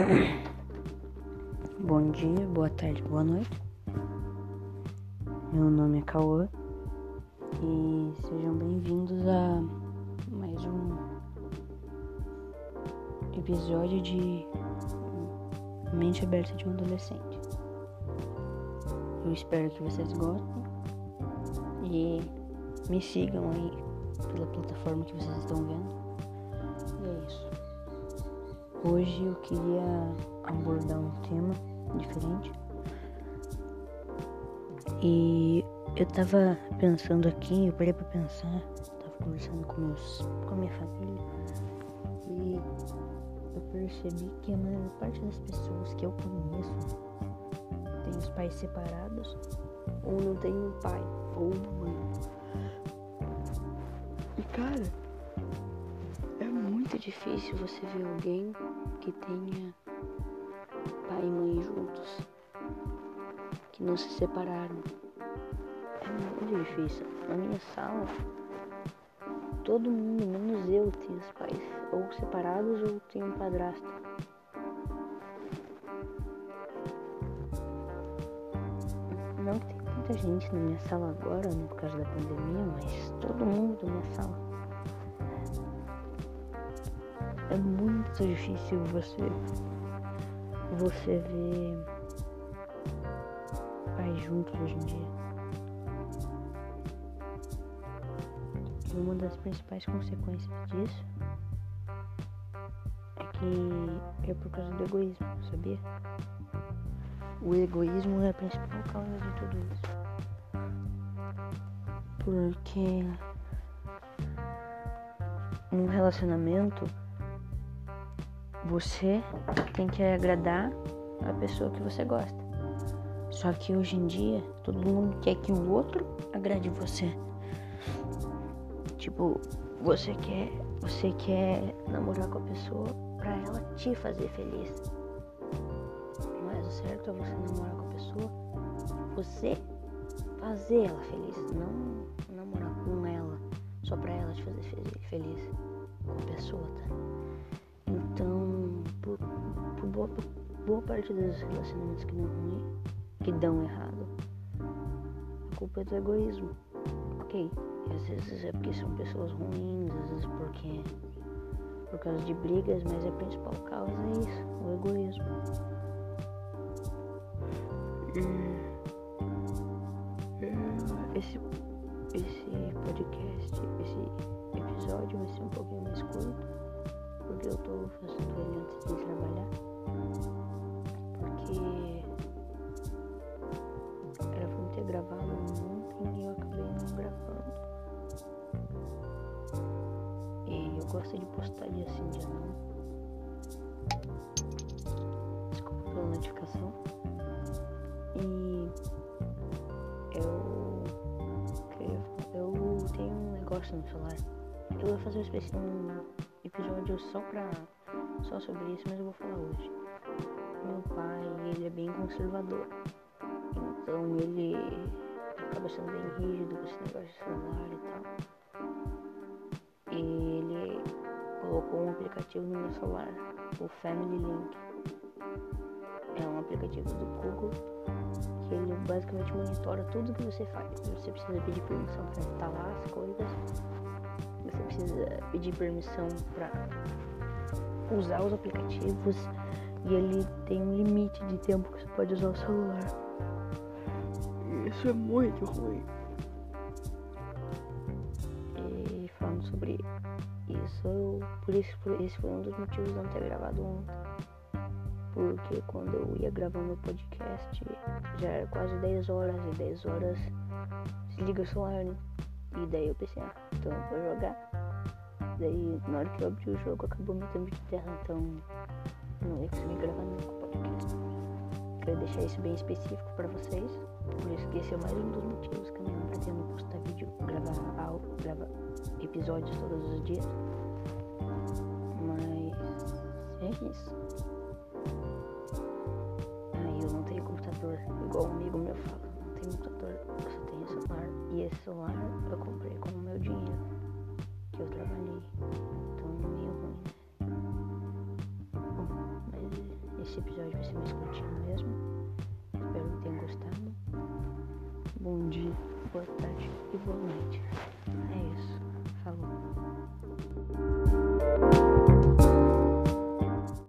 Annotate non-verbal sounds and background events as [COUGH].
[COUGHS] Bom dia, boa tarde, boa noite. Meu nome é Cauã e sejam bem-vindos a mais um episódio de Mente Aberta de um Adolescente. Eu espero que vocês gostem e me sigam aí pela plataforma que vocês estão vendo. E é isso. Hoje eu queria abordar um tema diferente. E eu tava pensando aqui, eu parei pra pensar, tava conversando com, meus, com a minha família e eu percebi que a maior parte das pessoas que eu conheço tem os pais separados ou não tem um pai ou uma mãe. E cara, é muito difícil você ver alguém que tenha pai e mãe juntos, que não se separaram. É muito difícil. Na minha sala, todo mundo, menos eu, tem os pais ou separados ou tem um padrasto. Não que tem muita gente na minha sala agora, né, por causa da pandemia, mas todo mundo na minha sala. É muito difícil você você ver pais juntos hoje em dia. E uma das principais consequências disso é que é por causa do egoísmo, sabia? O egoísmo é a principal causa de tudo isso. Porque num relacionamento você tem que agradar a pessoa que você gosta. Só que hoje em dia todo mundo quer que o outro agrade você. Tipo, você quer, você quer namorar com a pessoa pra ela te fazer feliz. Mas o certo é você namorar com a pessoa, você fazer ela feliz, não namorar com ela só pra ela te fazer feliz com a pessoa, tá? Então, por, por boa, boa, parte dos relacionamentos que dão ruim, que dão errado, a culpa é do egoísmo. Ok, às vezes é porque são pessoas ruins, às vezes porque por causa de brigas, mas a principal causa é isso, o egoísmo. Esse, esse podcast, esse episódio vai ser um pouquinho mais curto porque eu tô fazendo ele antes de trabalhar. Porque era pra ter gravado ontem e eu acabei não gravando. E eu gosto de postar dia sim, dia não. Desculpa pela notificação. E eu eu tenho um negócio no celular. Eu vou fazer um episódio só pra só sobre isso, mas eu vou falar hoje. Meu pai, ele é bem conservador. Então ele acaba sendo bem rígido com esse negócio de celular e tal. E ele colocou um aplicativo no meu celular, o Family Link. É um aplicativo do Google que ele basicamente monitora tudo que você faz. Você precisa pedir permissão para instalar as coisas precisa pedir permissão para usar os aplicativos e ele tem um limite de tempo que você pode usar o celular. Isso é muito ruim. E falando sobre isso, por isso por esse foi um dos motivos de não ter gravado ontem. Porque quando eu ia gravar meu podcast já era quase 10 horas e 10 horas desliga o celular, né? E daí eu pensei, ah, então eu vou jogar. Daí na hora que eu abri o jogo acabou meu tempo de terra, então não ia conseguir gravar nunca podcast. Quero deixar isso bem específico para vocês. Por isso que esse é mais um dos motivos que eu não pretendo postar vídeo, gravar algo, gravar episódios todos os dias. Mas é isso. Aí eu não tenho computador, igual um amigo meu fala, não tenho computador, eu só tenho celular. E esse celular eu comprei com o meu dinheiro esse episódio vai ser mais curtinho mesmo. Espero que tenham gostado. Bom dia, boa tarde e boa noite. É isso. Falou.